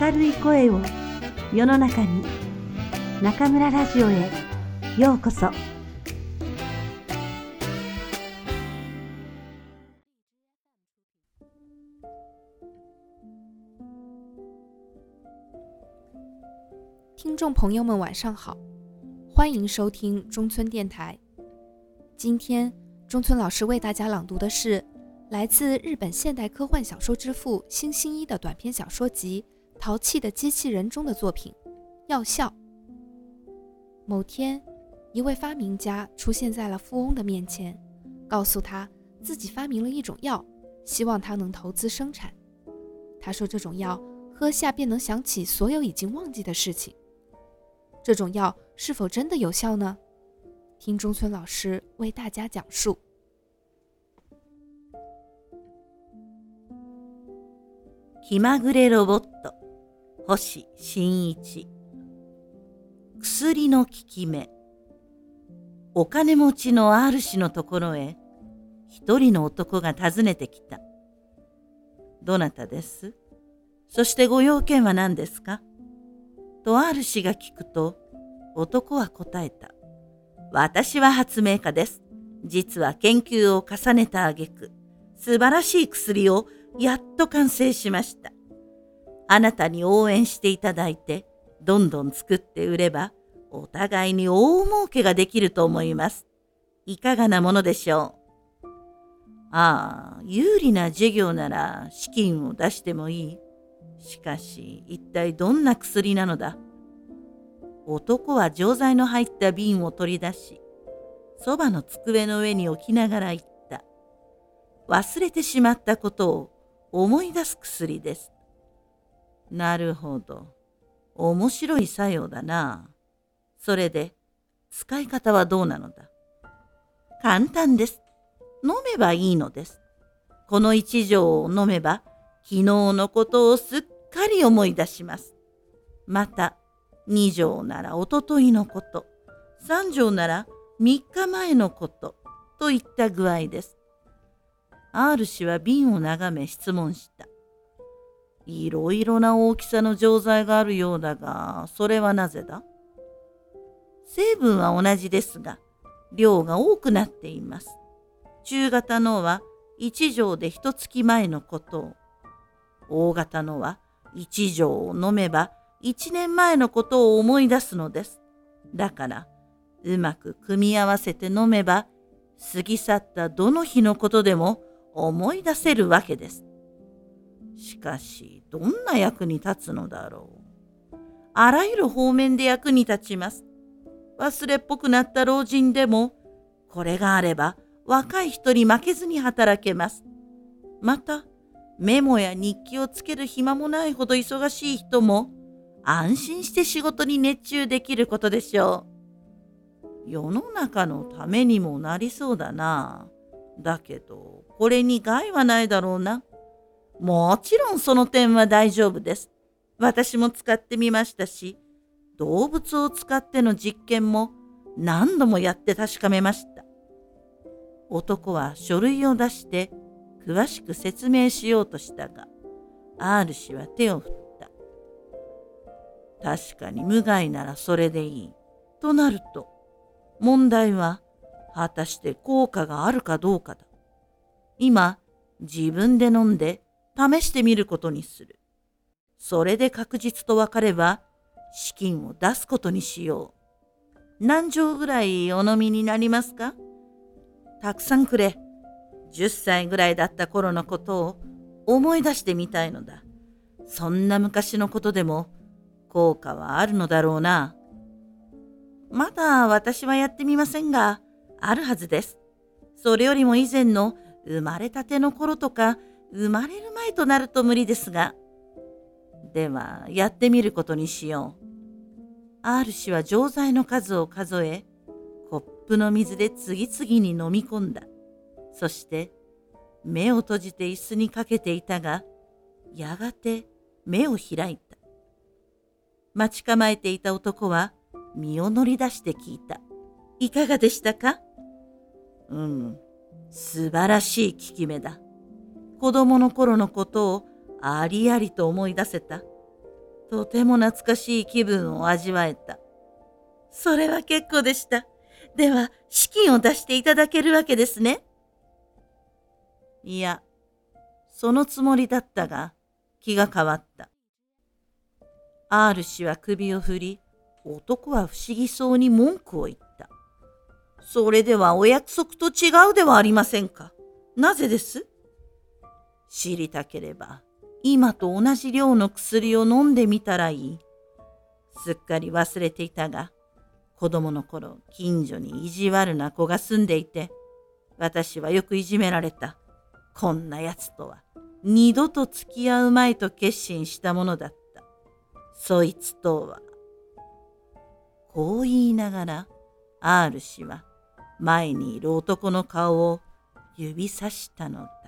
明るい声を世の中に中村ラジオへようこそ听众朋友们，晚上好，欢迎收听中村电台。今天，中村老师为大家朗读的是来自日本现代科幻小说之父星星一的短篇小说集《 淘气的机器人》中的作品《药效》。某天，一位发明家出现在了富翁的面前，告诉他自己发明了一种药，希望他能投资生产。他说这种药喝下便能想起所有已经忘记的事情。这种药是否真的有效呢？听中村老师为大家讲述。気まぐれロボット 星新一薬の効き目お金持ちの R 氏のところへ一人の男が訪ねてきた。どなたです？そしてご用件は何ですか？と R 氏が聞くと男は答えた。私は発明家です。実は研究を重ねた挙句、素晴らしい薬をやっと完成しました。あなたに応援していただいて、どんどん作って売れば、お互いに大儲けができると思います。いかがなものでしょう？ああ、有利な事業なら資金を出してもいい。しかし、一体どんな薬なのだ？男は錠剤の入った瓶を取り出し、そばの机の上に置きながら言った。忘れてしまったことを思い出す薬です。なるほど。面白い作用だな。それで、使い方はどうなのだ？簡単です。飲めばいいのです。この一錠を飲めば、昨日のことをすっかり思い出します。また、2畳ならおとといのこと、3畳なら3日前のこと、といった具合です。R 氏は瓶を眺め質問した。いろいろな大きさの錠剤があるようだが、それはなぜだ？成分は同じですが、量が多くなっています。中型のは1錠で一月前のことを、大型のは1錠を飲めば一年前のことを思い出すのです。だから、うまく組み合わせて飲めば、過ぎ去ったどの日のことでも思い出せるわけです。しかし、どんな役に立つのだろう。あらゆる方面で役に立ちます。忘れっぽくなった老人でも、これがあれば若い人に負けずに働けます。また、メモや日記をつける暇もないほど忙しい人も、安心して仕事に熱中できることでしょう。世の中のためにもなりそうだな。だけど、これに害はないだろうな。もちろんその点は大丈夫です。私も使ってみましたし、動物を使っての実験も何度もやって確かめました。男は書類を出して詳しく説明しようとしたが、R 氏は手を振った。確かに無害ならそれでいい。となると、問題は果たして効果があるかどうかだ。今、自分で飲んで試してみることにする。それで確実と分かれば、資金を出すことにしよう。何錠ぐらいお飲みになりますか？たくさんくれ。10歳ぐらいだった頃のことを思い出してみたいのだ。そんな昔のことでも効果はあるのだろうな。まだ私はやってみませんが、あるはずです。それよりも以前の生まれたての頃とか、生まれる前となると無理ですが。では、やってみることにしよう。R 氏は錠剤の数を数え、コップの水で次々に飲み込んだ。そして、目を閉じて椅子にかけていたが、やがて目を開いた。待ち構えていた男は身を乗り出して聞いた。いかがでしたか？うん、素晴らしい効き目だ。子供の頃のことをありありと思い出せた。とても懐かしい気分を味わえた。それは結構でした。では、資金を出していただけるわけですね。いや、そのつもりだったが、気が変わった。R 氏は首を振り、男は不思議そうに文句を言った。それではお約束と違うではありませんか。なぜです？知りたければ、今と同じ量の薬を飲んでみたらいい。すっかり忘れていたが、子供の頃、近所に意地悪な子が住んでいて、私はよくいじめられた。こんな奴とは、二度と付き合うまいと決心したものだった。そいつとは。こう言いながら、R 氏は前にいる男の顔を指さしたのだ。